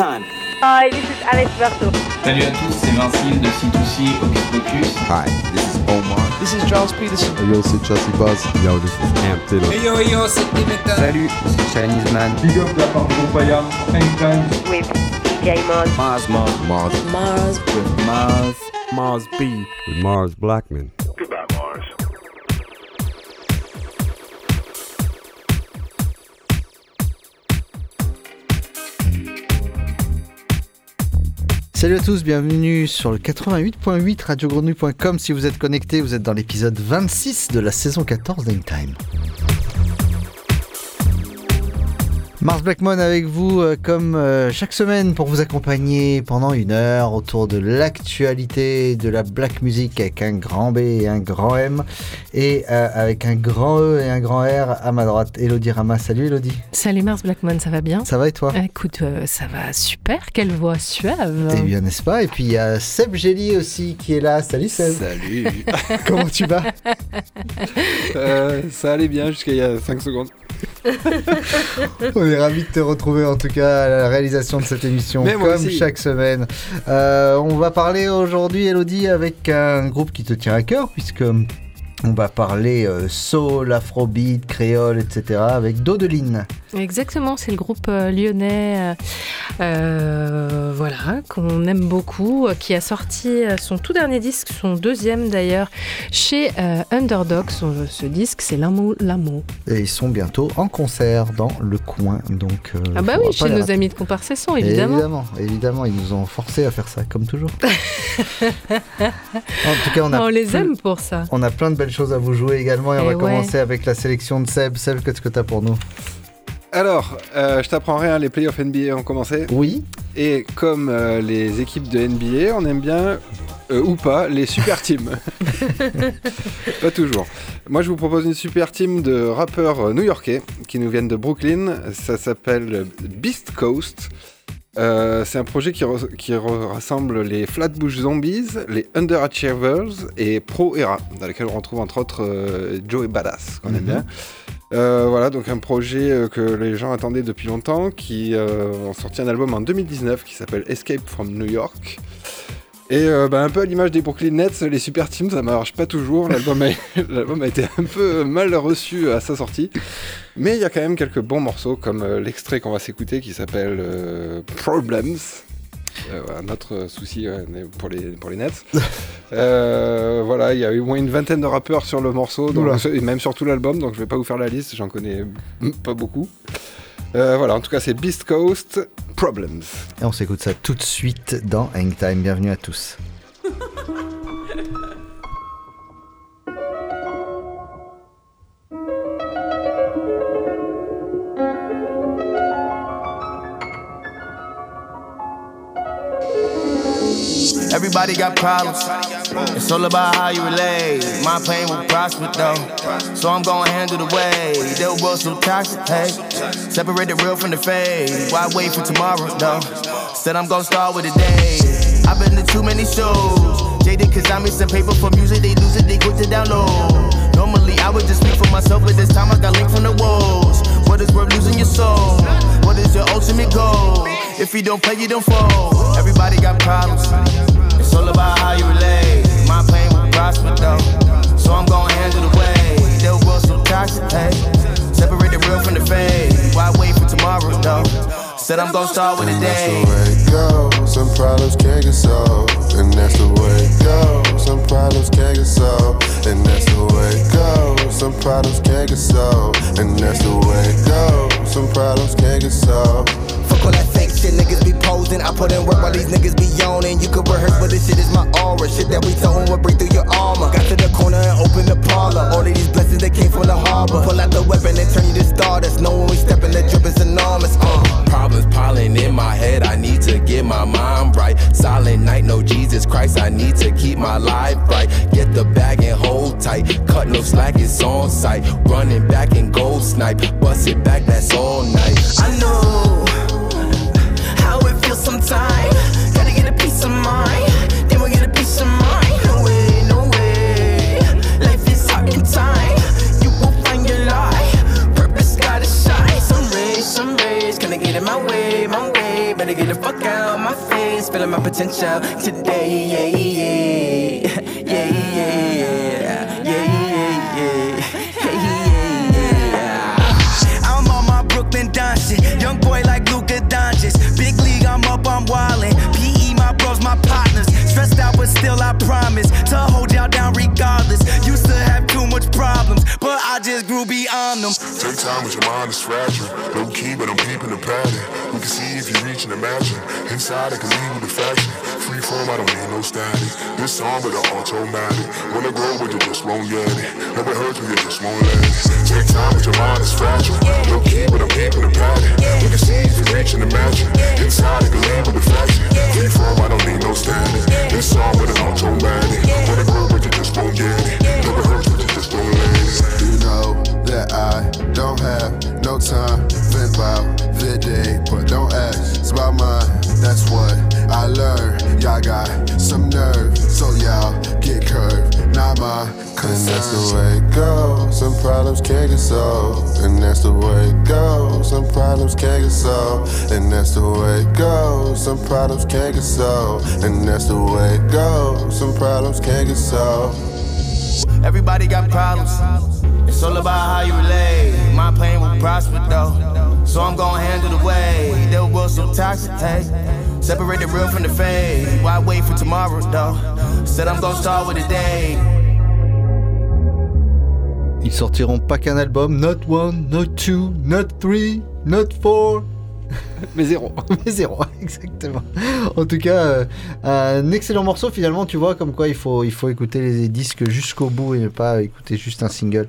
Time. Hi, this is Alex Berto. Salut à tous, c'est Vincile de C2C Hocus Pocus. Hi, this is Omar. This is Charles Peterson. Hey yo, c'est Chelsea Buzz. Yo, this is Cam Taylor. Hey yo, yo, c'est Dimitra. Salut, c'est Chinese Man. Big up la part de Paya, Anytime. With DJ Mars. Mars, Mars, Mars. Mars. With Mars. Mars B. With Mars Blackman. Salut à tous, bienvenue sur le 88.8 radiogrenouille.com. Si vous êtes connecté, vous êtes dans l'épisode 26 de la saison 14 d'Intime. Mars Blackmon avec vous euh, comme euh, chaque semaine pour vous accompagner pendant une heure autour de l'actualité de la black music avec un grand B et un grand M et euh, avec un grand E et un grand R à ma droite. Elodie Rama, salut Elodie. Salut Mars Blackmon, ça va bien? Ça va et toi? Écoute, euh, ça va super, quelle voix suave Eh bien, n'est-ce pas? Et puis il y a Seb Gély aussi qui est là. Salut Seb. Salut Comment tu vas? Euh, Ça allait bien jusqu'à il y a 5 secondes. On est ravis de te retrouver en tout cas à la réalisation de cette émission Mais comme aussi. chaque semaine. Euh, on va parler aujourd'hui, Elodie, avec un groupe qui te tient à cœur puisque on va parler euh, soul, afrobeat, créole, etc. avec Dodeline. Exactement, c'est le groupe euh, lyonnais, euh, euh, voilà, qu'on aime beaucoup, qui a sorti son tout dernier disque, son deuxième d'ailleurs, chez Underdog. Son- ce disque, c'est L'amour, l'amour. Et ils sont bientôt en concert dans le coin. Donc, Ah bah oui, chez nos rater. amis de Comparcesson, évidemment. Évidemment, évidemment, ils nous ont forcé à faire ça, comme toujours. en tout cas, on a On les aime pour ça. On a plein de belles choses à vous jouer également et on Eh va ouais. commencer avec la sélection de Seb. Seb, qu'est-ce que tu as pour nous? Alors, euh, je t'apprends rien, les playoffs NBA ont commencé. Oui. Et comme euh, les équipes de NBA, on aime bien, euh, ou pas, les super teams. pas toujours. Moi, je vous propose une super team de rappeurs new-yorkais qui nous viennent de Brooklyn. Ça s'appelle Beast Coast. Euh, c'est un projet qui, re- qui re- rassemble les Flatbush Zombies, les Underachievers et Pro Era, dans lesquels on retrouve entre autres euh, Joey Badass, qu'on aime Mhm. bien. Euh, voilà, donc un projet euh, que les gens attendaient depuis longtemps, qui ont sorti un album en 2019 qui s'appelle Escape from New York. Et euh, bah, un peu à l'image des Brooklyn Nets, les super teams, ça marche pas toujours. L'album a, été un peu mal reçu à sa sortie. Mais il y a quand même quelques bons morceaux, comme euh, l'extrait qu'on va s'écouter qui s'appelle euh, Problems. Un autre souci ouais, pour, les, pour les Nets. Voilà, il y a eu au moins une vingtaine de rappeurs sur le morceau, donc- et même sur tout l'album, donc je vais pas vous faire la liste, j'en connais pas beaucoup. Euh, voilà, en tout cas c'est Beast Coast, Problems. Et on s'écoute ça tout de suite dans Hangtime. Bienvenue à tous. Everybody got problems. It's all about how you relate. My pain will prosper though. So I'm gonna handle the way. The world so toxic, hey. Separate the real from the fake. Why wait for tomorrow though? Said I'm gonna start with the day. I've been to too many shows. Jaded cause I made some paper for music, they lose it, they quick to download. Normally I would just speak for myself, but this time I got linked from the walls. What is worth losing your soul? What is your ultimate goal? If you don't play, you don't fall. Everybody got problems. It's all about how you relate. My pain will prosper though. So I'm gonna handle the way. The world so toxic, hey. Separate the real from the fake. Why wait for tomorrow though? Said I'm gonna start with the And that's day. the way it goes. Some problems can't get solved. And that's the way it goes. Some problems can't get solved. And that's the way it goes. Some problems can't get solved. And that's the way it goes. Some problems can't get solved. Fuck all that fake shit, niggas be posing. I put in work while these niggas be yawning. You could rehearse, but this shit is my aura. Shit that we told will break through your armor. Got to the corner and open the parlor. All of these blessings that came from the harbor. Pull out the weapon and turn you to stardust. Know when we step in, the drip is enormous. Uh. Problems piling in my head, I need to get my mind right. Silent night, no Jesus Christ, I need to keep my life right. Get the bag and hold tight. Cut no slack, it's on sight. Running back and gold snipe. Bust it back, that's all night. I know it. Gotta get a piece of mind. Then we get a piece of mind. No way, no way. Life is hard time. You will find your light. Purpose gotta shine. Some rays, some rays. Gonna get in my way, my way. Better get the fuck out my face. Feeling my potential today. Yeah, yeah, them. Take time with your mind is fragile. Low key, but I'm keeping the pattern. We can see if you reach and imagine. Inside, I can leave with the faction. Free form, I don't need no static. This song with the automatic. Wanna grow, but you just won't get it. Never heard you, you just won't let it. Take time with your mind is fragile. Low key, but I'm keeping the pattern. We can see if you reach and imagine. Inside, I can leave with the faction. Free form, I don't need no static. This song with an automatic. Wanna grow, but you just won't get it. That I don't have no time. Vent about the day, but don't ask. It's about mine. That's what I learned. Y'all got some nerve, so y'all get curved. Not my And that's the way it goes. Some problems can't get solved. And that's the way it goes. Some problems can't get solved. And that's the way it goes. Some problems can't get solved. And that's the way it goes. Some problems can't get solved. Everybody got problems. It's all about how you relate. My pain will prosper though. So I'm gonna handle the way. The world so toxic, hey. Separate the real from the fake. Why wait for tomorrow though? Said I'm gonna start with a day. Ils sortiront pas qu'un album, not one, not two, not three, not four. Mais zéro. Mais zéro, exactement. En tout cas, euh, un excellent morceau finalement, tu vois, comme quoi il faut, il faut écouter les disques jusqu'au bout et ne pas écouter juste un single.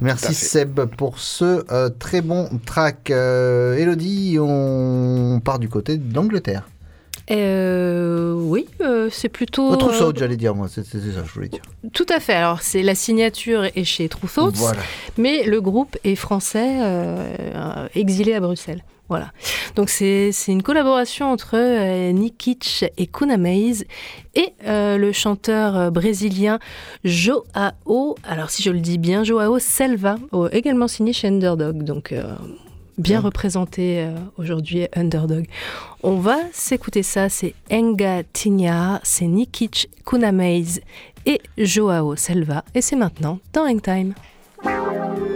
Merci Seb pour ce euh, très bon track. Euh, Elodie, on part du côté de l'Angleterre. Euh, oui, euh, c'est plutôt. Oh, True euh, j'allais dire moi, c'est ça que je voulais dire. Tout à fait. Alors, c'est la signature est chez True Thoughts, Voilà. mais le groupe est français, exilé à Bruxelles. Voilà. Donc, c'est une collaboration entre euh, et Kuna Maze et euh, le chanteur euh, brésilien Joao, alors si je le dis bien, Joao Selva, oh, également signé chez Underdog. Donc, euh, bien représenté aujourd'hui Underdog. On va s'écouter ça, c'est Enga Tinha, c'est Nikic Kunamaze et Joao Selva, et c'est maintenant dans Hangtime. Thank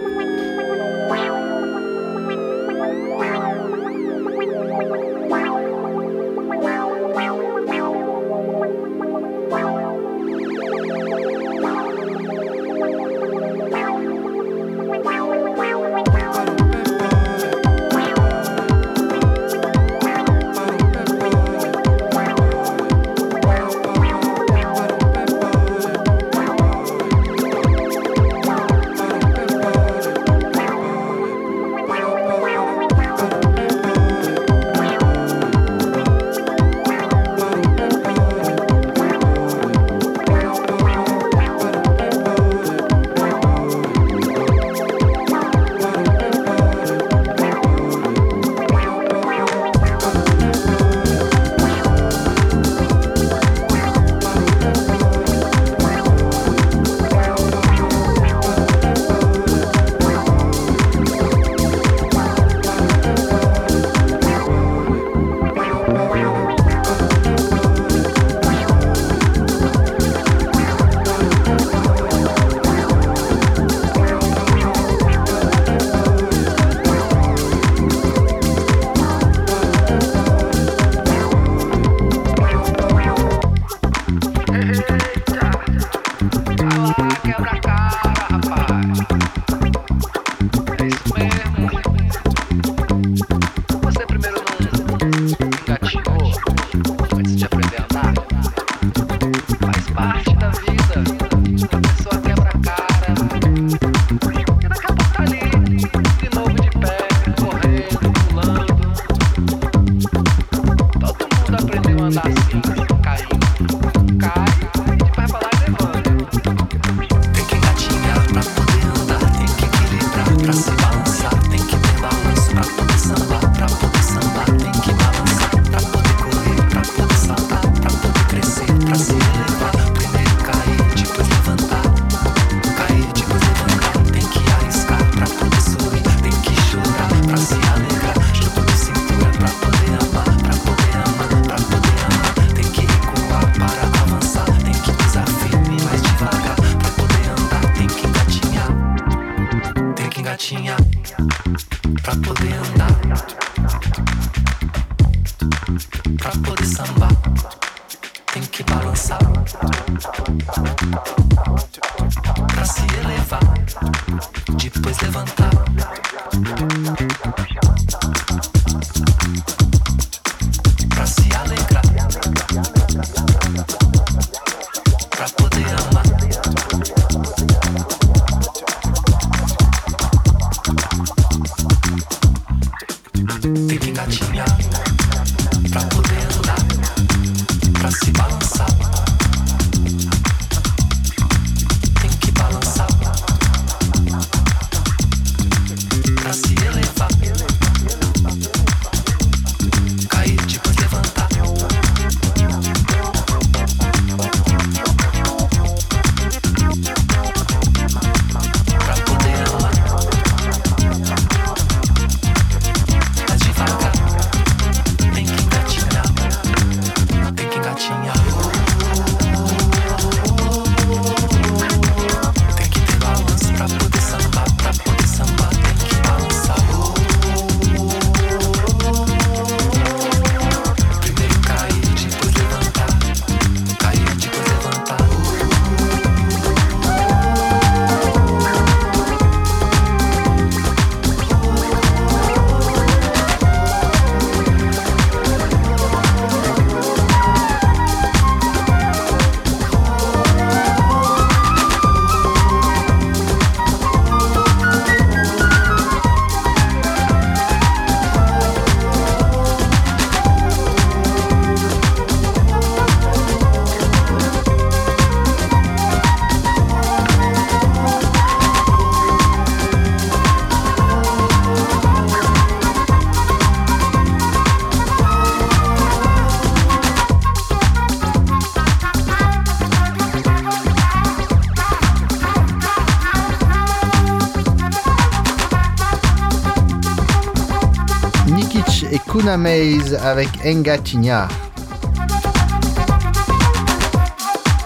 Maze avec Engatinha.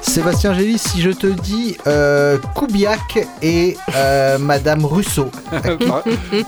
Sébastien Gélis, si je te dis euh, Kubiak et euh, Madame Rousseau. Par-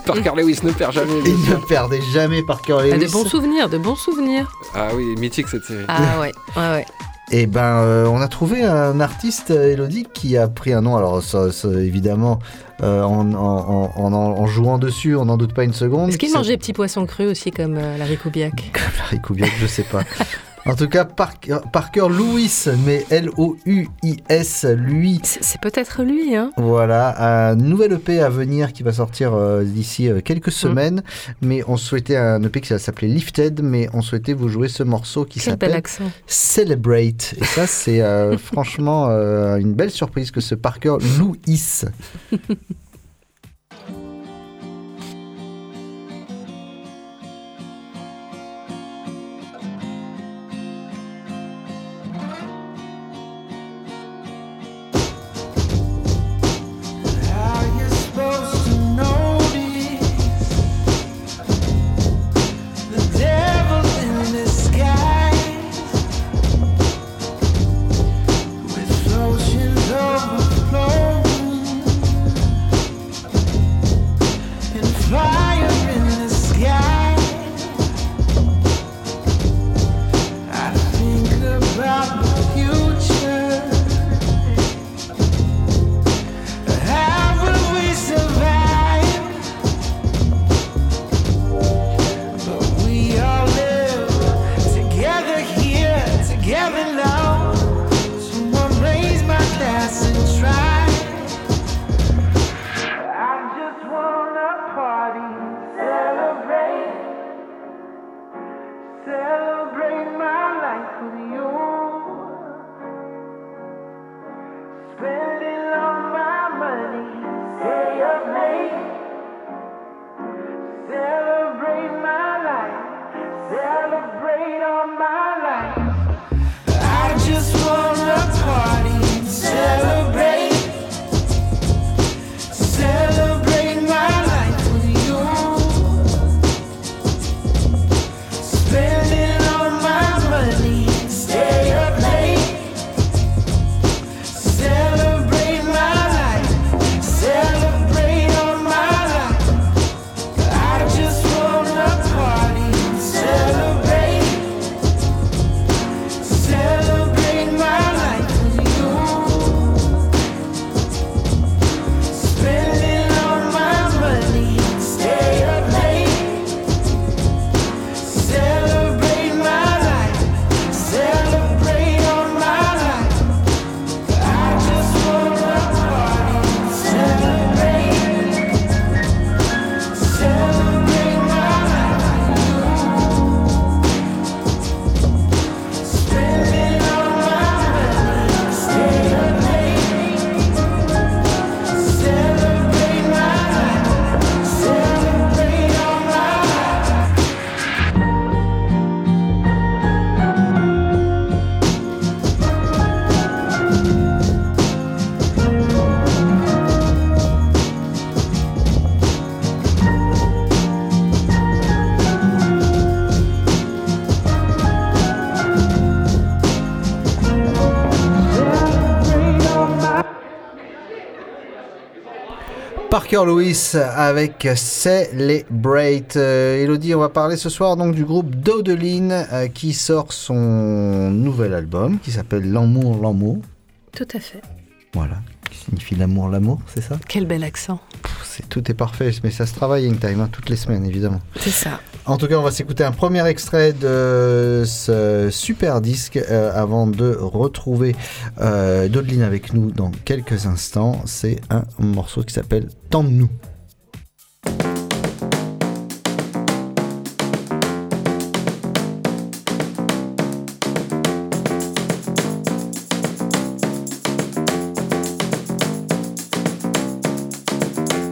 Parker Lewis ne perd jamais. Il ne perdait jamais Parker Ah, Lewis. de bons souvenirs, de bons souvenirs. Ah oui, mythique cette série. Ah ouais, ouais, ouais. Et ben, euh, on a trouvé un artiste, Elodie, qui a pris un nom. Alors, ça, ça, évidemment, euh, en, en- en- en- en jouant dessus, on n'en doute pas une seconde. Est-ce qu'il qui mangeait petits poissons crus aussi comme euh, Larry Kubiak? Larry Kubiak, je sais pas. En tout cas, Parker, Parker Lewis, mais L-O-U-I-S, lui. C'est peut-être lui, hein Voilà, un nouvel EP à venir qui va sortir euh, d'ici euh, quelques semaines. Mais on souhaitait un EP qui s'appelait Lifted, mais on souhaitait vous jouer ce morceau qui s'appelle. Celebrate. Et ça, c'est euh, franchement une belle surprise que ce Parker Lewis. Parker Lewis avec Celebrate. Euh, Elodie, on va parler ce soir donc du groupe Dodeline euh, qui sort son nouvel album qui s'appelle L'amour, l'amour. Tout à fait. Voilà, qui signifie l'amour, l'amour, c'est ça? Quel bel accent. Tout est parfait, mais ça se travaille Hangtime, hein, toutes les semaines évidemment. C'est ça. En tout cas, on va s'écouter un premier extrait de ce super disque euh, avant de retrouver euh, avec nous dans quelques instants. C'est un morceau qui s'appelle Tant de nous.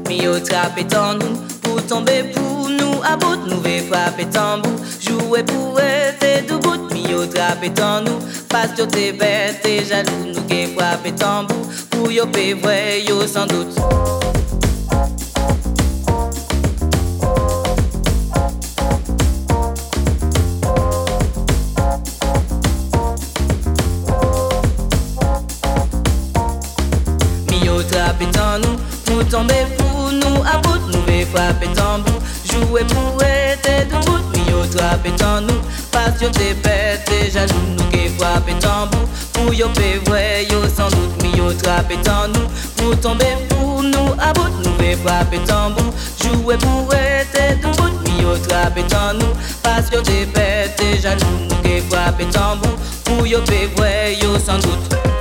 Mi yo trape tan nou Pou tombe pou nou A bout nou ve frape tambou Jouwe pou ete dou bout Mi yo trape tan nou Pas yo te bete jalou Nou gen frape tambou Pou yo pe vwe tan nou A bout nou frape tambou yo trape tan nou Pas yo te bete jalou Nou gen frape tambou Pou yo pe vwe yo san dout Mi yo trape tan nou Pou tombe pou nou A bout nou ve frape tambou Jouwe pou ete bout Mi yo trape tan nou Pas yo te bete jalou Nou gen frape tambou Pou yo pe vwe yo san dout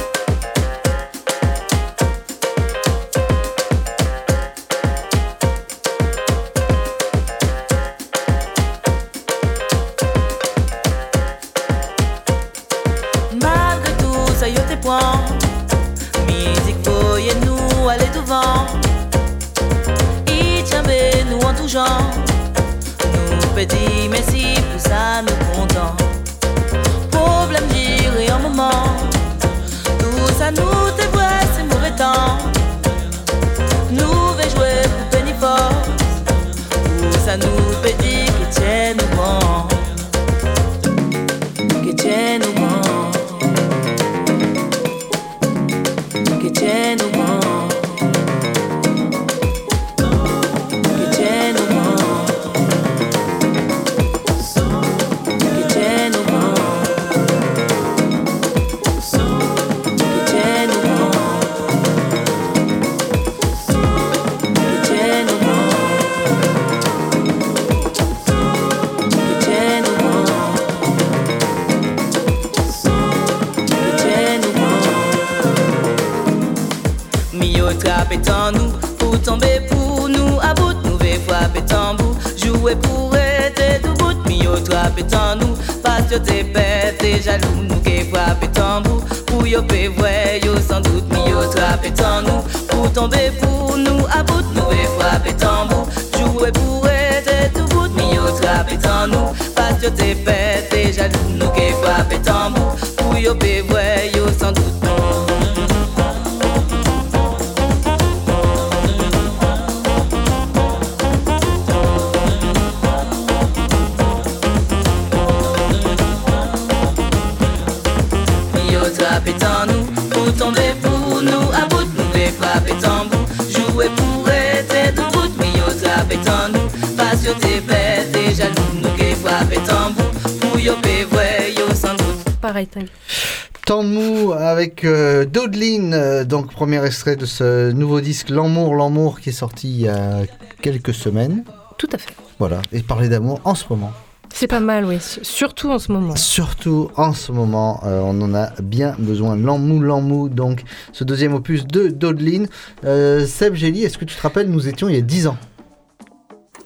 Avec euh, euh, donc premier extrait de ce nouveau disque L'amour, l'amour qui est sorti il y a quelques semaines. Tout à fait. Voilà, et parler d'amour en ce moment. C'est pas mal, oui. Surtout en ce moment. Surtout en ce moment, euh, on en a bien besoin. L'emmou, l'emmou, donc ce deuxième opus de Dodeline. Euh, Seb Gély, est-ce que tu te rappelles, nous étions il y a 10 ans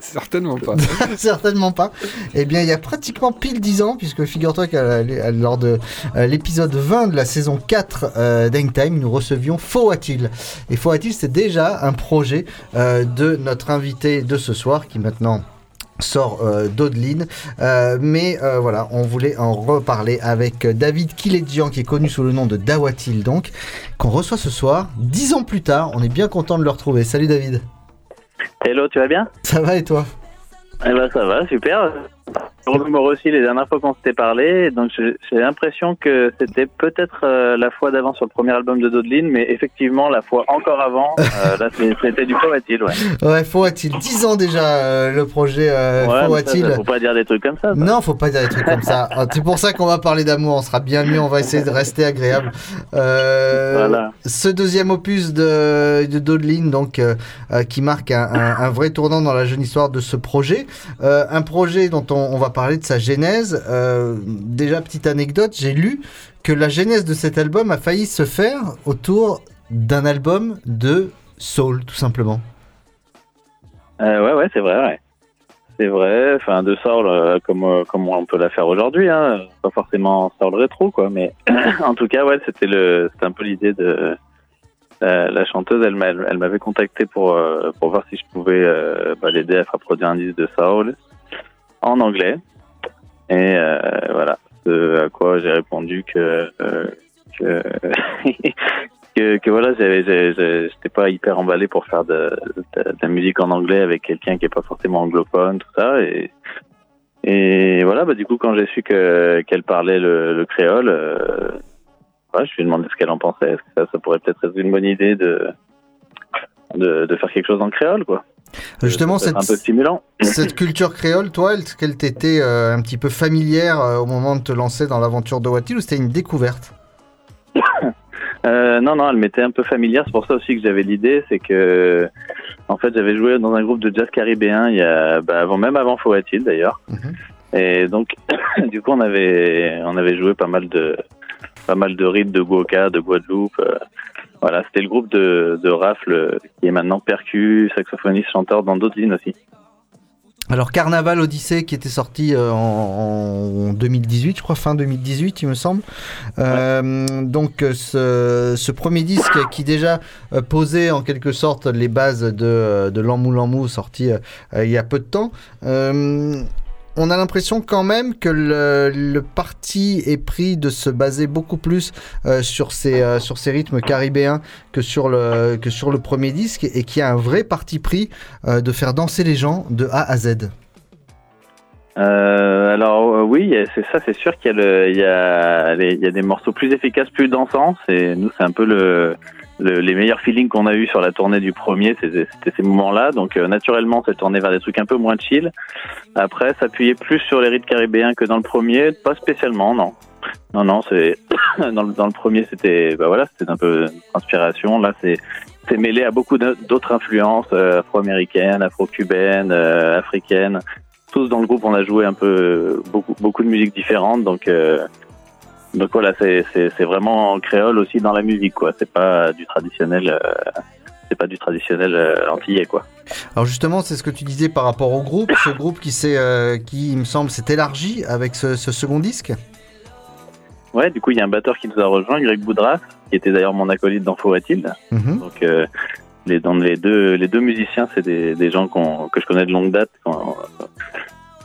Certainement pas. Certainement pas. Eh bien, il y a pratiquement pile 10 ans, puisque figure-toi que lors de l'épisode 20 de la saison 4 euh, d'Hangtime, nous recevions Faux a-t-il Et Faux a-t-il, c'est déjà un projet euh, de notre invité de ce soir, qui maintenant sort euh. Euh, mais euh, voilà, on voulait en reparler avec David Kiledjian, qui est connu sous le nom de Dawatil, donc, qu'on reçoit ce soir, 10 ans plus tard. On est bien content de le retrouver. Salut David. Hello, tu vas bien Ça va et toi? Eh ben ça va, super. Moi aussi, les dernières fois qu'on s'était parlé, donc j'ai l'impression que c'était peut-être euh, la fois d'avant sur le premier album de Dodeline, mais effectivement la fois encore avant, euh, là c'était du Povatil, ouais. Ouais, Faux a-t-il 10 ans déjà euh, le projet ouais, Faux mais ça, a-t-il ça, faut pas dire des trucs comme ça. ça. Non, faut pas dire des trucs comme ça. Ah, C'est pour ça qu'on va parler d'amour. On sera bien mieux. On va essayer de rester agréable. Voilà. Ce deuxième opus de, de Dodeline, donc, qui marque un, un- un vrai tournant dans la jeune histoire de ce projet. Un projet dont on, on va parler de sa genèse. Euh, déjà, petite anecdote, j'ai lu que la genèse de cet album a failli se faire autour d'un album de soul, tout simplement. Euh, ouais, ouais, c'est vrai, ouais. C'est vrai, enfin de soul euh, comme comme on peut la faire aujourd'hui, hein, pas forcément soul rétro quoi, mais en tout cas ouais, c'était un peu l'idée de la chanteuse, elle m'a- elle m'avait contacté pour pour voir si je pouvais bah, l'aider à faire produire un disque de soul en anglais et euh, voilà, à quoi j'ai répondu que euh, que que, voilà, j'étais pas hyper emballé pour faire de, la musique en anglais avec quelqu'un qui est pas forcément anglophone, tout ça. Et, et voilà, bah, du coup, quand j'ai su que, qu'elle parlait le, le créole, euh, je lui ai demandé ce qu'elle en pensait. Est-ce que ça, ça pourrait peut-être être une bonne idée de, de, de faire quelque chose en créole, quoi. Justement, peut être cette, un peu stimulant. cette culture créole, toi, est-ce qu'elle t'était euh, un petit peu familière euh, au moment de te lancer dans l'aventure de Watil ou c'était une découverte? Euh, non, non, elle m'était un peu familière. C'est pour ça aussi que j'avais l'idée, c'est que, en fait, j'avais joué dans un groupe de jazz caribéen il y a, bah, avant, même avant Faut-il d'ailleurs. Et donc, du coup, on avait, on avait joué pas mal de, pas mal de rythmes de Guoka, de Guadeloupe. Voilà, c'était le groupe de, de Rafle euh, qui est maintenant percu, saxophoniste, chanteur dans d'autres lignes aussi. Alors Carnaval Odyssée qui était sorti euh, en, en 2018, je crois fin 2018 il me semble. Euh, donc ce, premier disque qui déjà posait en quelque sorte les bases de, de L'Emmou L'Emmou sorti il y a peu de temps. On a l'impression quand même que le, parti est pris de se baser beaucoup plus euh, sur, ces, euh, sur ces rythmes caribéens que sur le, que sur le premier disque et qu'il y a un vrai parti pris euh, de faire danser les gens de A à Z. Euh, alors euh, oui, c'est ça, c'est sûr qu'il y a, y, y a des morceaux plus efficaces, plus dansants. C'est nous, c'est un peu le, le- les meilleurs feelings qu'on a eu sur la tournée du premier, c'était ces moments-là. Donc euh, naturellement, c'est tourné vers des trucs un peu moins chill. Après, s'appuyer plus sur les rythmes caribéens que dans le premier, pas spécialement, non. Non, non, c'est dans, le- dans le premier, c'était bah voilà, c'était un peu inspiration. Là, c'est c'est mêlé à beaucoup d'autres influences euh, afro-américaines, afro-cubaines, euh, africaines tous dans le groupe, on a joué un peu beaucoup beaucoup de musiques différentes, donc euh, donc voilà, c'est vraiment en créole aussi dans la musique quoi. C'est pas du traditionnel, euh, c'est pas du traditionnel euh, antillais quoi. Alors justement, c'est ce que tu disais par rapport au groupe, ce groupe qui s'est, euh, qui il me semble, s'est élargi avec ce, ce second disque. ouais, du coup, il y a un batteur qui nous a rejoint, Greg Boudras, qui était d'ailleurs mon acolyte dans Faut-il. Mhm. Donc, euh, les, dans les deux, les deux musiciens, c'est des, des gens qu'on- que je connais de longue date, euh,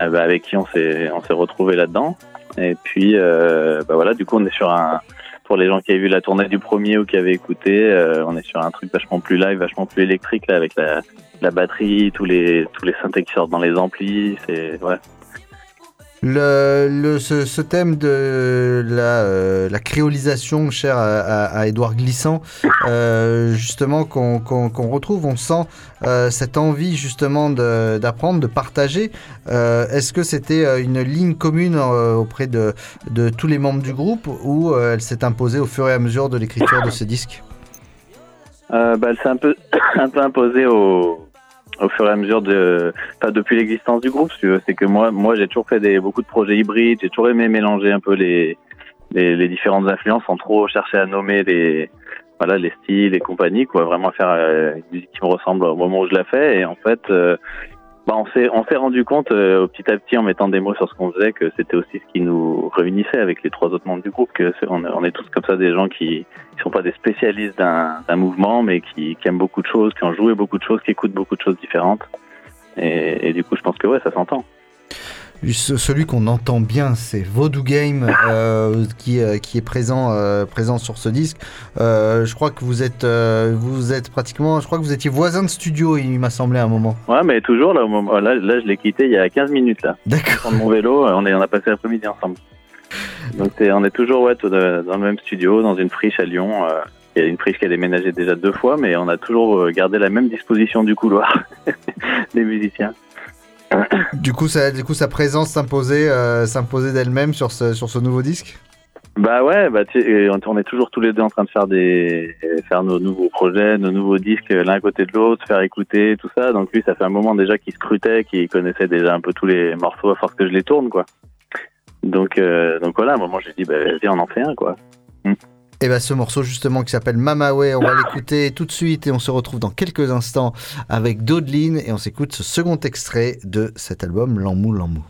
avec qui on s'est, on s'est retrouvés là-dedans. Et puis, euh, bah voilà, du coup, on est sur un, pour les gens qui avaient vu la tournée du premier ou qui avaient écouté, euh, on est sur un truc vachement plus live, vachement plus électrique là, avec la, la batterie, tous les, tous les synthés qui sortent dans les amplis. C'est, ouais. Le, ce, thème de la, euh, la créolisation cher à, à, Édouard Glissant, euh, justement qu'on retrouve, on sent euh, cette envie justement d'apprendre, de, partager. Est-ce que c'était une ligne commune auprès de, tous les membres du groupe ou elle s'est imposée au fur et à mesure de l'écriture de ce disque? Bah, elle s'est un peu imposée au, au fur et à mesure de, pas depuis l'existence du groupe, si. C'est que moi, moi, j'ai toujours fait des, beaucoup de projets hybrides. J'ai toujours aimé mélanger un peu les, les, les différentes influences sans trop chercher à nommer les, voilà, les styles et compagnie, quoi. Vraiment faire euh, une musique qui me ressemble au moment où je la fais. Et en fait, euh, bah, on s'est, on s'est rendu compte euh, petit à petit en mettant des mots sur ce qu'on faisait que c'était aussi ce qui nous réunissait avec les trois autres membres du groupe. Que on, on est tous comme ça des gens qui, qui sont pas des spécialistes d'un, d'un mouvement, mais qui, qui aiment beaucoup de choses, qui ont joué beaucoup de choses, qui écoutent beaucoup de choses différentes. Et, et du coup, je pense que ouais, ça s'entend. Ce- celui qu'on entend bien, c'est Voodoo Game euh, qui, euh, qui est présent, euh, présent sur ce disque. Euh, je crois que vous êtes, vous êtes pratiquement, je crois que vous étiez voisins de studio, il m'a semblé à un moment. Ouais, mais toujours là, au moment, là, là, je l'ai quitté il y a 15 minutes là. D'accord. Mon vélo, on, est, on a passé l'après-midi ensemble. Donc on est toujours ouais, dans le même studio, dans une friche à Lyon. Il y a une friche qui a déménagé déjà deux fois, mais on a toujours gardé la même disposition du couloir des musiciens. Du coup, sa présence s'imposait, euh, d'elle-même sur ce, nouveau disque? Bah ouais, bah on est toujours tous les deux en train de faire nos nouveaux projets, nos nouveaux disques l'un à côté de l'autre, faire écouter tout ça. Donc lui, ça fait un moment déjà qu'il scrutait, qu'il connaissait déjà un peu tous les morceaux à force que je les tourne quoi. Donc euh, voilà, à un moment j'ai dit bah viens on en fait un quoi. Et bah, ce morceau justement qui s'appelle Mamawe, on va l'écouter tout de suite et on se retrouve dans quelques instants avec Dodeline et on s'écoute ce second extrait de cet album L'Amou L'Amou.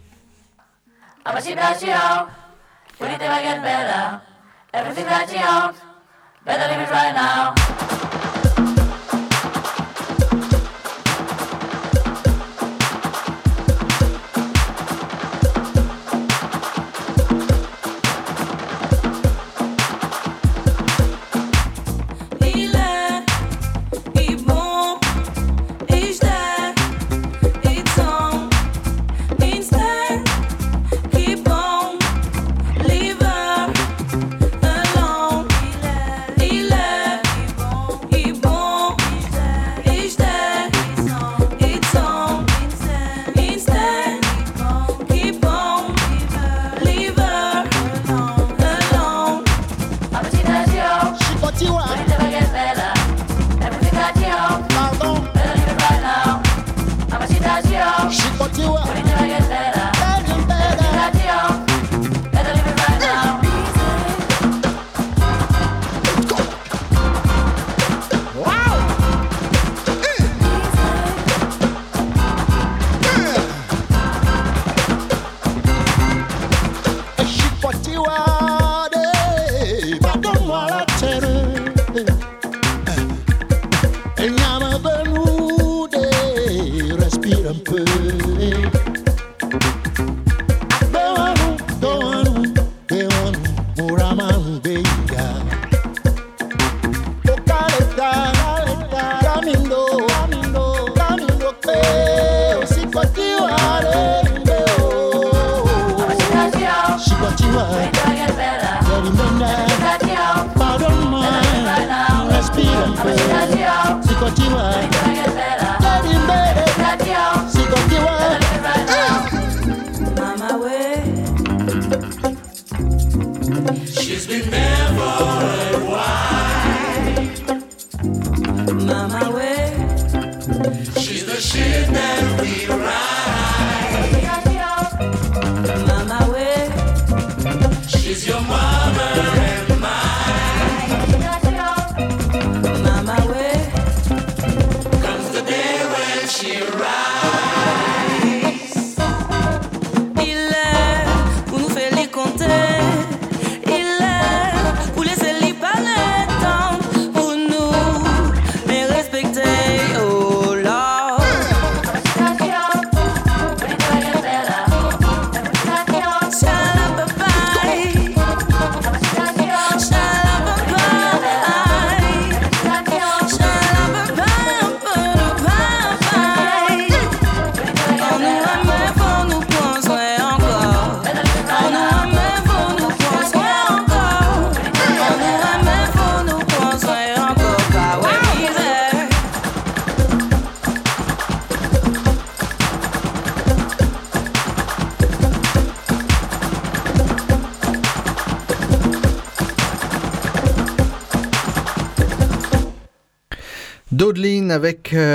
The ship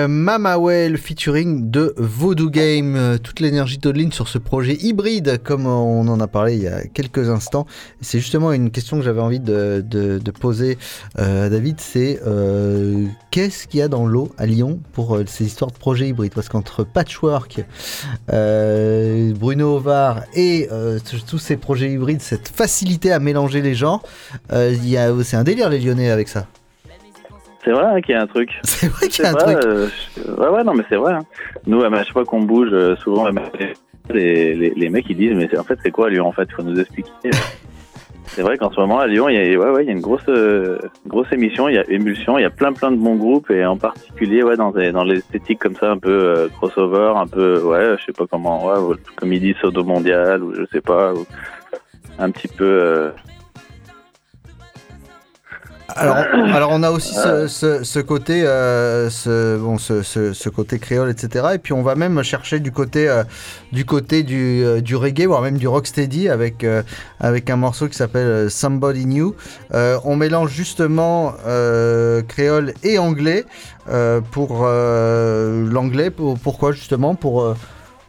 euh, Mama Well featuring de Voodoo Game. Euh, toute l'énergie Dodlin sur ce projet hybride, comme on en a parlé il y a quelques instants. C'est justement une question que j'avais envie de, poser euh, à David. C'est euh, qu'est-ce qu'il y a dans l'eau à Lyon pour ces histoires de projets hybrides? Parce qu'entre Patchwork, Bruno Ovar et tous ces projets hybrides, cette facilité à mélanger les genres, c'est un délire les Lyonnais avec ça. C'est vrai hein, qu'il y a un truc. C'est vrai qu'il y a un vrai, truc. euh, ouais, ouais, non, mais c'est vrai. hein. Nous, à chaque fois qu'on bouge, euh, souvent, les, les, les mecs, ils disent, mais en fait, c'est quoi Lyon En fait, il faut nous expliquer. C'est vrai qu'en ce moment, à Lyon, il y a, ouais, ouais, il y a une grosse, euh, grosse émission, il y a Émulsion, il y a plein, plein de bons groupes, et en particulier, ouais, dans, des- dans l'esthétique comme ça, un peu euh, crossover, un peu, ouais, je sais pas comment, ouais, comme ils disent, Sodo Mondial, ou je sais pas, ou un petit peu. Euh, Alors, alors on a aussi ce, ce- ce côté, euh, ce, bon, ce, côté créole, etc. Et puis on va même chercher du côté, euh, du côté du, euh, du reggae, voire même du rocksteady, avec euh, avec un morceau qui s'appelle euh, Somebody New. Euh, on mélange justement euh, créole et anglais euh, pour euh, l'anglais. pour- pourquoi justement? Pour euh,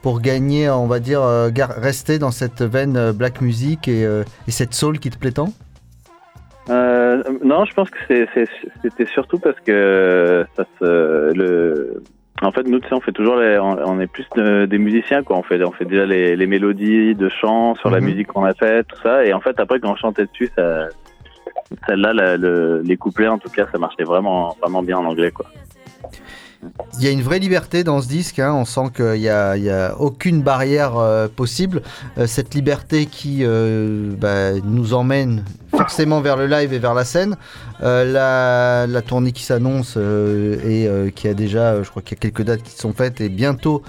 pour gagner, on va dire, euh, rester dans cette veine euh, black music et, euh, et cette soul qui te plaît tant? Euh, non, je pense que c'était surtout parce que ça se, le, en fait, nous, tu sais, on fait toujours les, on, est plus de- des musiciens, quoi. On fait, on fait déjà les, les mélodies de chant sur la Mhm. musique qu'on a faite, tout ça. Et en fait, après, quand on chantait dessus, ça, celle-là, le- les couplets, en tout cas, ça marchait vraiment, vraiment bien en anglais, quoi. Il y a une vraie liberté dans ce disque, hein. on sent qu'il n'y a, aucune barrière euh, possible. Euh, cette liberté qui euh, bah, nous emmène forcément vers le live et vers la scène. La, tournée qui s'annonce et qui a déjà, je crois qu'il y a quelques dates qui sont faites et bientôt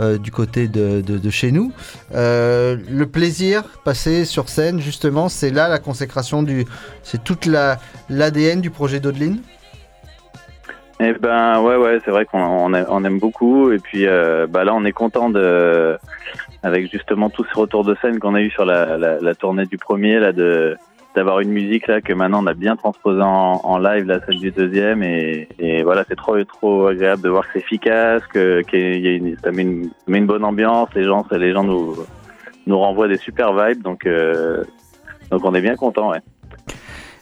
du côté de, chez nous. Le plaisir passé sur scène, justement, c'est là la consécration du... C'est toute la- l'ADN du projet d'Odeline Eh ben ouais ouais c'est vrai qu'on on aime, beaucoup. Et puis euh, bah là on est content de avec justement tous ces retours de scène qu'on a eu sur la, la, la tournée du premier là de d'avoir une musique là que maintenant on a bien transposée en, en live là celle du deuxième. Et, et voilà c'est trop trop agréable de voir que c'est efficace que qu'il y a une, ça met une, met une bonne ambiance. Les gens les gens nous nous renvoient des super vibes. Donc euh, donc on est bien content ouais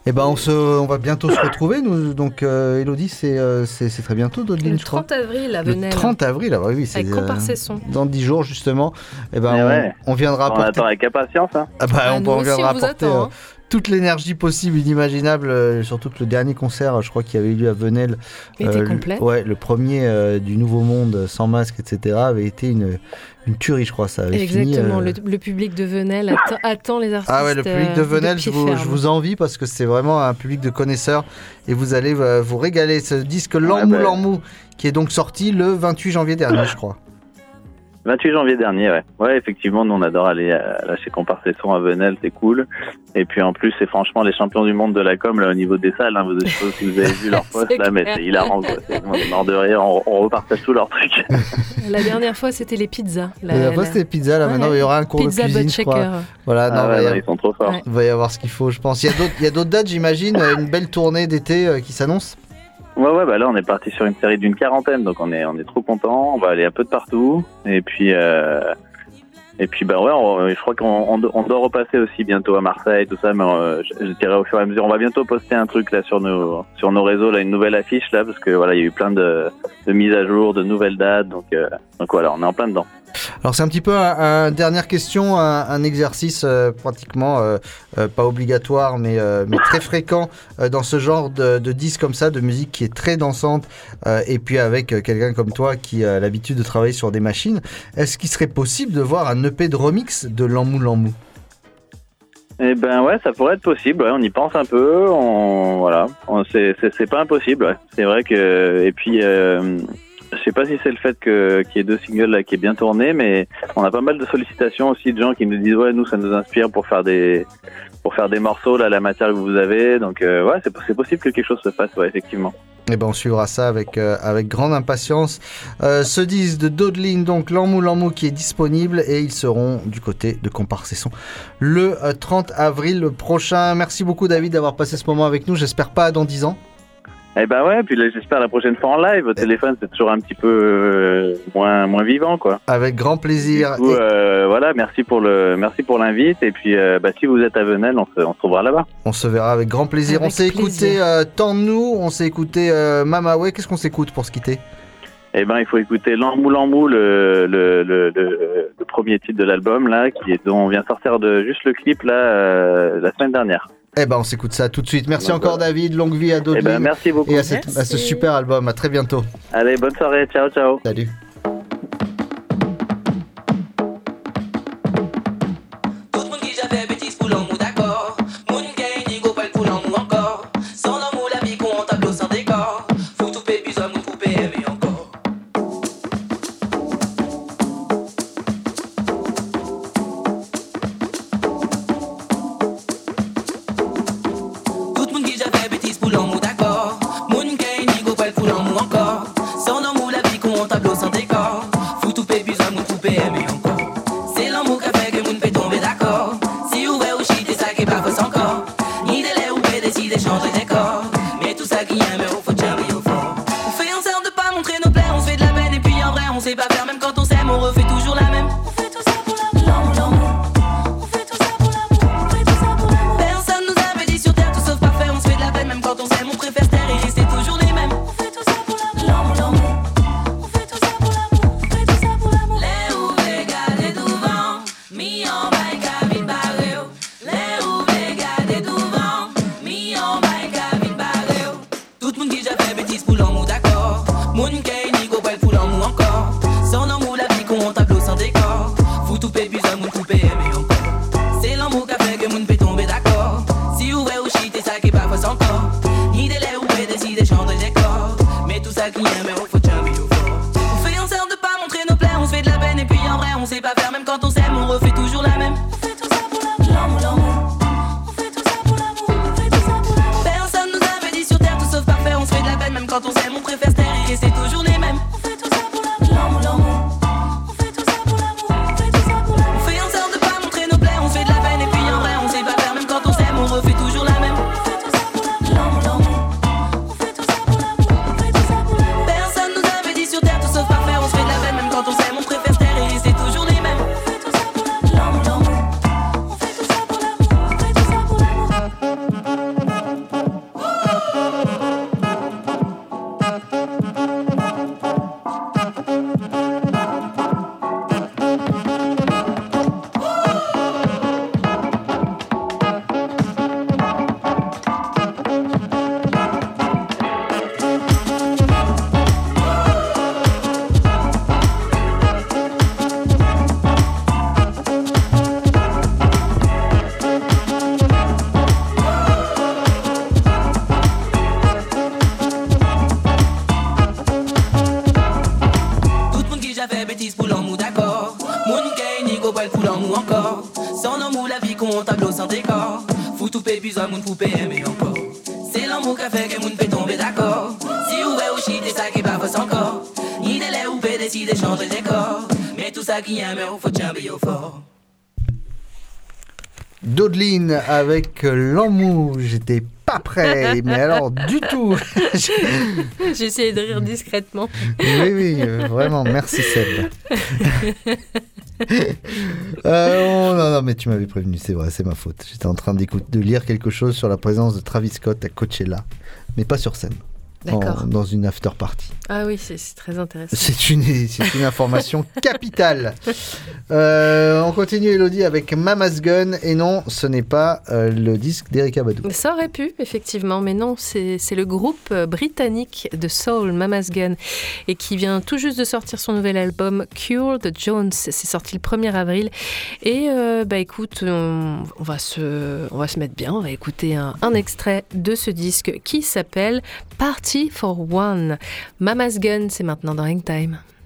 Eh ben on, se, on va bientôt se retrouver, nous. Donc euh, Elodie, c'est euh, c'est c'est très bientôt d'Odeline, Le je crois. 30 avril à Le Venelle. 30 avril, ah bah oui, c'est Avec Comparcesson. dans 10 jours justement. Eh ben on, ouais. on viendra on apporter. attend avec impatience hein. Ah bah, Ah, on, nous on aussi, viendra on vous apporter attend, euh, hein. Toute l'énergie possible, inimaginable. euh, surtout que le dernier concert, euh, je crois, qui avait eu lieu à Venelle, Il était le- complet. ouais, le premier euh, du Nouveau Monde, euh, sans masque, etc., avait été une, une tuerie, je crois. Ça avait fini, Exactement, euh, le, le public de Venelle attend, attend les artistes. Ah ouais, le public de euh, Venelle, je vous, je vous envie parce que c'est vraiment un public de connaisseurs et vous allez euh, vous régaler. Ce disque L'Amou bah. L'Amou qui est donc sorti le 28 janvier dernier, je crois. 28 janvier dernier, ouais. Ouais, effectivement, nous on adore aller à, là chez Comparcesson à Venelle, c'est cool. Et puis en plus, c'est franchement les champions du monde de la com là au niveau des salles. Hein, vous, je sais pas si vous avez vu leur poste là, mais c'est hilarant. quoi. C'est- On est mort de rire, on, on repartage tous leurs trucs. La dernière fois, c'était les pizzas. La- La, fois la- c'était pizza, là Ouais. maintenant il y aura un cours Pizza de cuisine, je crois. Voilà, non, Ah ouais, non, avoir- ils sont trop forts. il va y avoir ce qu'il faut, je pense. Il y a d'autres- il y a d'autres dates, j'imagine, euh, une belle tournée d'été euh, qui s'annonce. Ouais, ouais, bah là on est parti sur une série d'une quarantaine, donc on est on est trop content. On va aller un peu de partout. Et puis euh, et puis bah ouais, je crois qu'on on, doit repasser aussi bientôt à Marseille, tout ça. Mais euh, je, je dirais au fur et à mesure, on va bientôt poster un truc là sur nos sur nos réseaux, là une nouvelle affiche là, parce que voilà, il y a eu plein de, de mises à jour, de nouvelles dates, donc euh, donc voilà, on est en plein dedans. Alors c'est un petit peu un, un- dernière question, un, exercice euh, pratiquement euh, euh, pas obligatoire mais, très fréquent dans ce genre de, de disque comme ça, de musique qui est très dansante et puis avec quelqu'un comme toi qui a l'habitude de travailler sur des machines, est-ce qu'il serait possible de voir un EP de remix de L'Amou L'Amou Eh ben ouais, ça pourrait être possible. On y pense un peu. Voilà, on, c'est c'est pas impossible. C'est vrai que et puis je sais pas si c'est le fait qu'il y ait deux singles qui est bien tourné, mais on a pas mal de sollicitations aussi de gens qui nous disent ouais nous ça nous inspire pour faire des pour faire des morceaux là la matière que vous avez. Donc euh, ouais c'est possible que quelque chose se fasse ouais effectivement. Eh ben, on suivra ça avec, euh, avec grande impatience. Euh, ce disque de Dodeline, donc L'Amou L'Amou, qui est disponible et ils seront du côté de Comparcesson le euh, 30 avril prochain. Merci beaucoup, David, d'avoir passé ce moment avec nous. J'espère pas dans 10 ans. Eh ben ouais, puis là, j'espère la prochaine fois en live. Au téléphone, c'est toujours un petit peu euh, moins moins vivant, quoi. Avec grand plaisir. Du coup, euh, voilà, merci pour le merci pour l'invite. Et puis, euh, bah, si vous êtes à Venelle, on se, on se trouvera là-bas. On se verra avec grand plaisir. Avec on s'est écouté euh, Tant de nous, on s'est écouté euh, Mama Way. Qu'est-ce qu'on s'écoute pour se quitter? Eh ben, il faut écouter L'Ambou Lambou, le, le, le, le, le premier titre de l'album, là, qui est, dont on vient sortir de juste le clip, là, euh, la semaine dernière. Eh ben, on s'écoute ça tout de suite. Merci Donc, encore, voilà. David. Longue vie à Eh Dodeline. ben, merci beaucoup. Et à, cette- à ce super album. À très bientôt. Allez, bonne soirée. Ciao, ciao. Salut. Moun poupée, aimer encore. C'est l'amour qui a fait que moun peut tomber d'accord. Si ou shit, et ça qui pas fausse encore. Ni délai ou peut décider changer des corps. Mais tout ça qui aime, il faut jamais au fort. Dodeline avec euh, L'Amou. J'étais pas prêt, mais alors du tout. Essayé de rire discrètement. Oui, oui, vraiment, merci Seb. Euh, oh, non, non, mais tu m'avais prévenu, c'est vrai, c'est ma faute. J'étais en train de lire quelque chose sur la présence de Travis Scott à Coachella, mais pas sur scène. En- dans une after party. Ah oui, c'est très intéressant. C'est une, information capitale. Euh, on continue, Elodie, avec Mama's Gun. Et non, ce n'est pas euh, le disque d'Erika Badou. Ça aurait pu, effectivement, mais non, c'est le groupe euh, britannique de soul, Mama's Gun, et qui vient tout juste de sortir son nouvel album Cured Jones. C'est sorti le 1er avril. Et euh, bah écoute, on, on va se, on va se mettre bien, on va écouter un, un extrait de ce disque qui s'appelle Party for One. Mama's Gun, c'est maintenant dans Hangtime. Thank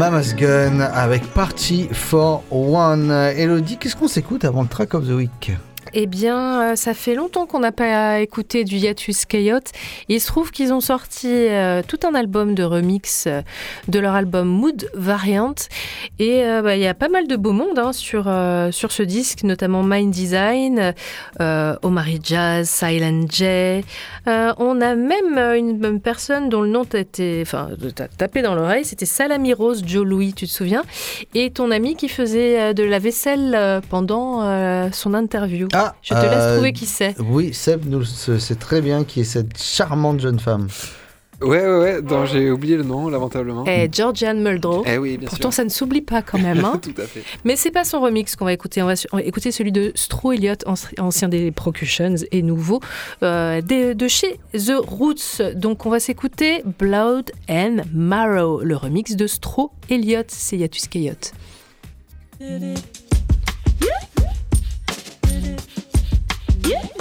Mama's Gun avec Party for One. Elodie, qu'est-ce qu'on s'écoute avant le track of the week? Eh bien, euh, ça fait longtemps qu'on n'a pas écouté du Yatus Coyote. Il se trouve qu'ils ont sorti euh, tout un album de remix euh, de leur album Mood Variant. Et bah, il y a pas mal de beau monde hein, sur, sur ce disque, notamment Mind Design, Omari Jazz, Silent J. On a même une, une personne dont le nom t'a enfin, t'a tapé dans l'oreille, c'était Salami Rose Joe Louis, tu te souviens? Et ton ami qui faisait de la vaisselle pendant son interview. Je te laisse euh, trouver qui c'est. Oui, Seb nous le sait très bien qui est cette charmante jeune femme. Ouais, ouais, ouais, dont j'ai oublié le nom, lamentablement. Et Georgian Muldrow. Eh oui, bien Pourtant, sûr. ça ne s'oublie pas quand même. hein. Tout à fait. Mais c'est pas son remix qu'on va écouter. On va su- on va écouter celui de Stro Elliott, anci- ancien des Procussions et nouveau euh, de chez The Roots. Donc on va s'écouter Blood and Marrow, le remix de Stro Elliott. C'est Yatus Coyote. Breath of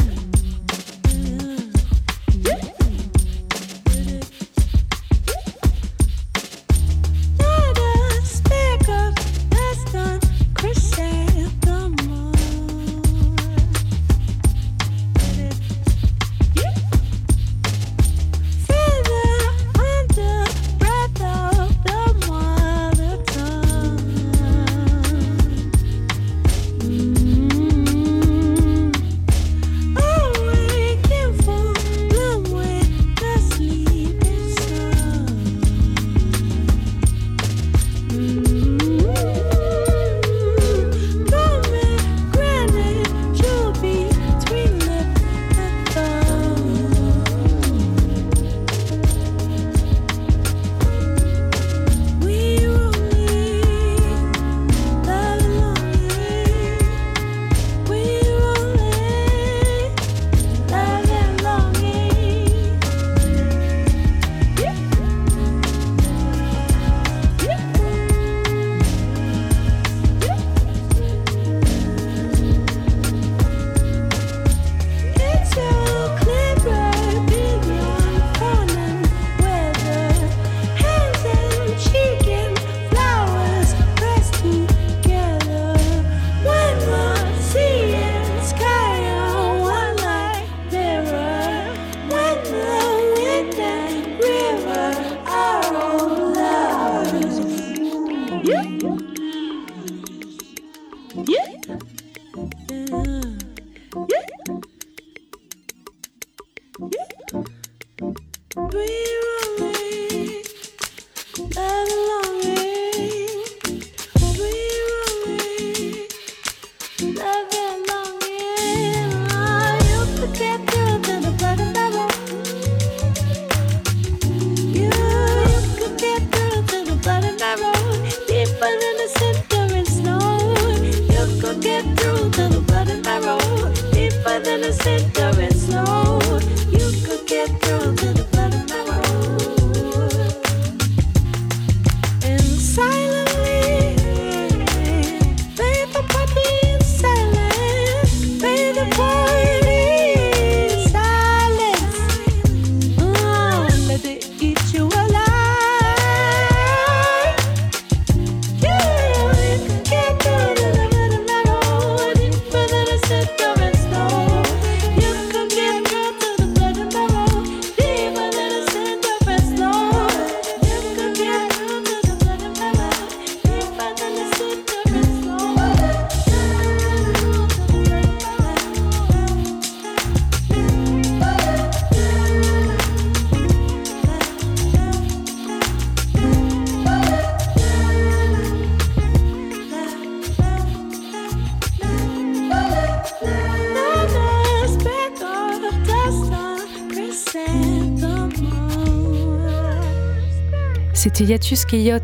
C'était Yatus Keyot,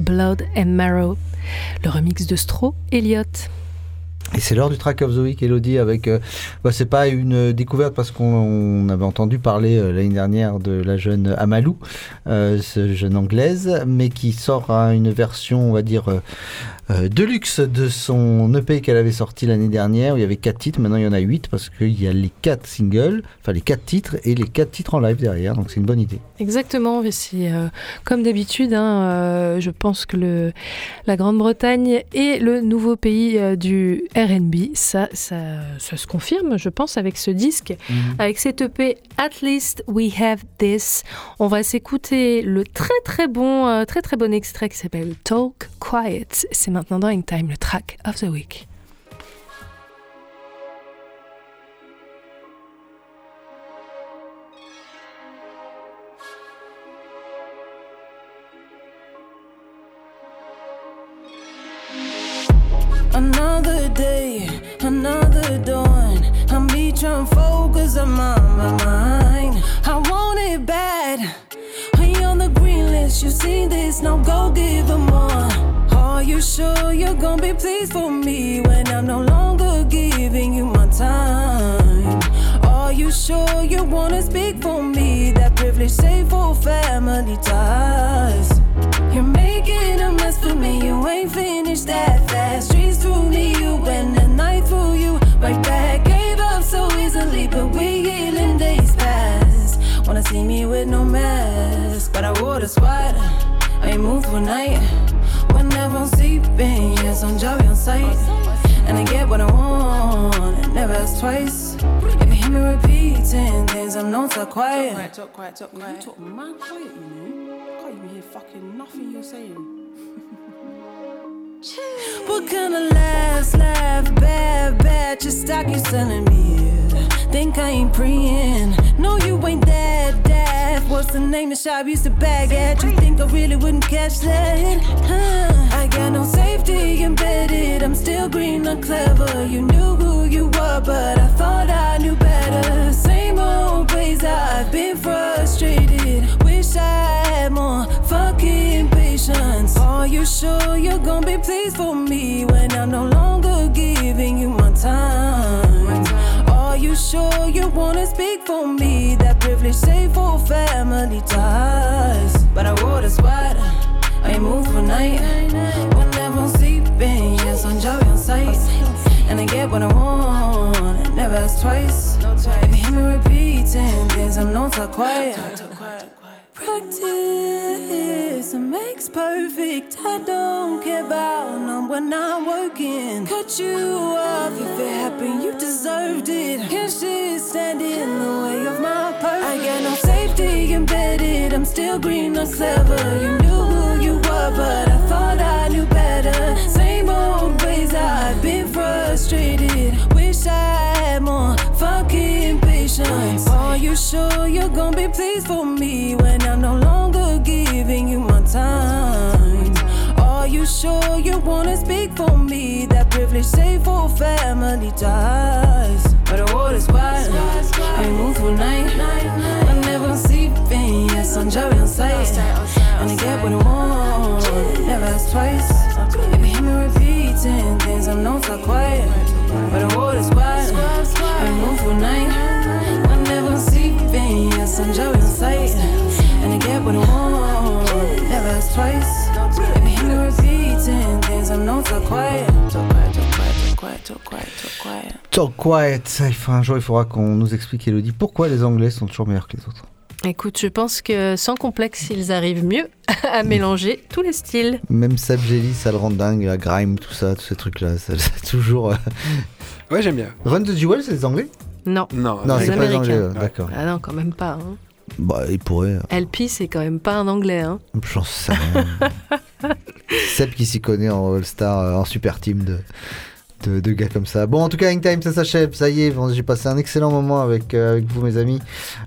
Blood and Marrow, le remix de Stro Elliott. Et c'est l'heure du track of the week, Elodie, avec. euh, bah, c'est pas une euh, découverte parce qu'on on avait entendu parler euh, l'année dernière de la jeune Amalou, euh, ce jeune anglaise, mais qui sort à une version, on va dire, euh, euh, de luxe de son EP qu'elle avait sorti l'année dernière, où il y avait quatre titres. Maintenant, il y en a huit parce qu'il y a les quatre singles, enfin les quatre titres et les quatre titres en live derrière. Donc c'est une bonne idée. Exactement, c'est euh, comme d'habitude. hein, euh, je pense que le, la Grande-Bretagne est le nouveau pays euh, du RB. Ça, ça, ça se confirme, je pense, avec ce disque, avec cet EP At least we have this. On va s'écouter le très très bon, très très bon extrait qui s'appelle Talk Quiet. C'est maintenant In Time, le track of the week. Another day, another dawn. I'm me trying to focus on my, my mind. I want it bad. Are you on the green list? You this? Now go give them you sure you're gonna be pleased for me when I'm no longer giving you my time? Are you sure you wanna speak for me? That privilege safe for family ties. You're making a mess for me. You ain't finished that fast. Streets through me, you and the night through you. Right back, gave up so easily, but we healing days past. Wanna see me with no mask, but I wore the squad. I ain't moved for night. Whenever I'm sleeping, yes, I'm jolly on sight. And I get what I want, and never ask twice. If you hear me repeating things, I'm not so quiet. Talk quiet, talk quiet. You talk mad quiet, you know. Can't even hear fucking nothing you're saying. What kind of laughs, laugh, bad, bad, just stock you selling me? yeah. Think I ain't praying. No, you ain't that deaf. What's the name the shop used to bag at? You think I really wouldn't catch that? Huh? I got no safety embedded. I'm still green, not clever. You knew who you were, but I thought I knew better. Same old ways I've been frustrated. Wish I had more fucking patience. Are you sure you're gonna be pleased for me when I'm no longer giving you my time? You sure you wanna speak for me? That privilege safe for family ties. But I wore the sweat. I ain't moved for night. Whenever I'm sleeping, yes, I'm jolly on sight. And I get what I want, never ask twice. If you hear me repeating things, I'm not so quiet. Practice makes perfect. I don't care about none when I'm working. Cut you off if it happened, you deserved it. Can't shit stand in the way of my purpose. I got no safety embedded. I'm still green, not clever. You knew who you were, but I thought I knew better. Same old ways I've been frustrated. Sure you're gonna be pleased for me when I'm no longer giving you my time? Are you sure you wanna speak for me? That privilege safe for family ties. But I the squad, I ain't moved for night. Whenever I'm sleeping, yes, I'm jolly on sight. And I get what I want, never ask twice. If you hear me repeating things, I'm not so quiet. But I the squad, I ain't moved for night. Sleeping, yes, I'm jolly on sight. And I get what I want, never ask twice. If you hear me repeating things, I'm not so quiet. Talk quiet, talk quiet, talk quiet, talk quiet, talk quiet. Talk quiet. Un jour, il faudra qu'on nous explique, Elodie, pourquoi les Anglais sont toujours meilleurs que les autres. Écoute, je pense que sans complexe, ils arrivent mieux à mélanger tous les styles. Même Seb Jelly, ça le rend dingue, la grime, tout ça, tous ces trucs-là. ça- C'est toujours. euh, Ouais, j'aime bien. Run the Jewel, c'est les Anglais? Non. Non, Non, c'est pas les. Anglais, euh, d'accord. Ah non, quand même pas. hein. Bah, ils pourraient. LP, c'est quand même pas un anglais. Hein. J'en sais rien. Seb qui s'y connaît en All-Star, euh, en super team de, de, de gars comme ça. Bon, en tout cas, Time, ça s'achève. Ça y est, bon, j'ai passé un excellent moment avec, euh, avec vous, mes amis.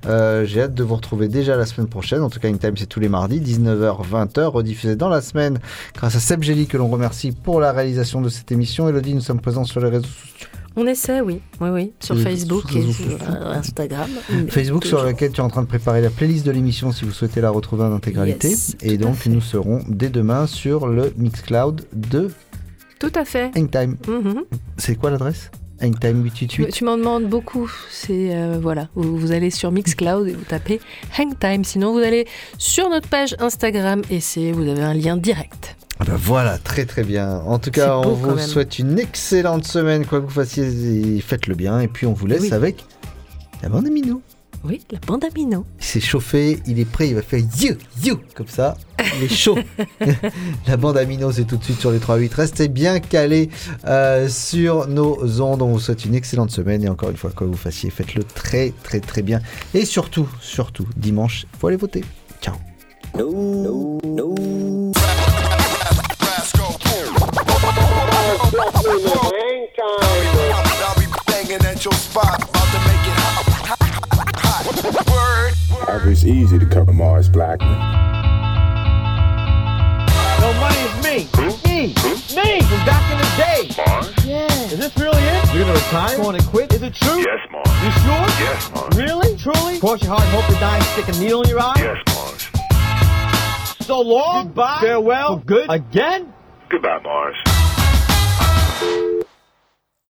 Euh, j'ai hâte de vous retrouver déjà la semaine prochaine. En tout cas, Time, c'est tous les mardis, 19h, 20h, rediffusé dans la semaine grâce à Seb Jelly, que l'on remercie pour la réalisation de cette émission. Elodie, nous sommes présents sur les réseaux sociaux. On essaie, oui. Oui, oui. Sur Facebook sur et sur euh, Instagram. Facebook sur Toujours. lequel tu es en train de préparer la playlist de l'émission si vous souhaitez la retrouver en intégralité. Yes, et donc nous serons dès demain sur le Mixcloud de Tout à fait. Hangtime. Mhm. C'est quoi l'adresse? Hangtime Tu, 888 tu m'en demandes beaucoup. C'est euh, voilà, vous, vous allez sur Mixcloud et vous tapez Hangtime. Sinon, vous allez sur notre page Instagram et c'est vous avez un lien direct. Ah bah voilà, très très bien. En tout cas, on vous souhaite une excellente semaine, quoi que vous fassiez, et faites-le bien. Et puis on vous laisse Oui. avec la bande Amino. Oui, la bande Amino. Il s'est chauffé, il est prêt, il va faire you, you, comme ça. Il est chaud. la bande Amino, c'est tout de suite sur les 3-8. Restez bien calés euh, sur nos ondes. On vous souhaite une excellente semaine. Et encore une fois, quoi que vous fassiez, faites-le très très très bien. Et surtout, surtout, dimanche, faut aller voter. Ciao. I'll be banging at your spot, about to make it hot. hot. Word. It's easy to cover Mars Blackman. No money is me. Me. Me from back in the day. Mars? Yeah. Is this really it? You're gonna retire? Going to quit? Is it true? Yes, Mars. You sure? Yes, Mars. Really? Truly? Cross your heart and hope to die and stick a needle in your eye? Yes, Mars. So long. Goodbye. Farewell. For good. Again? Goodbye, Mars.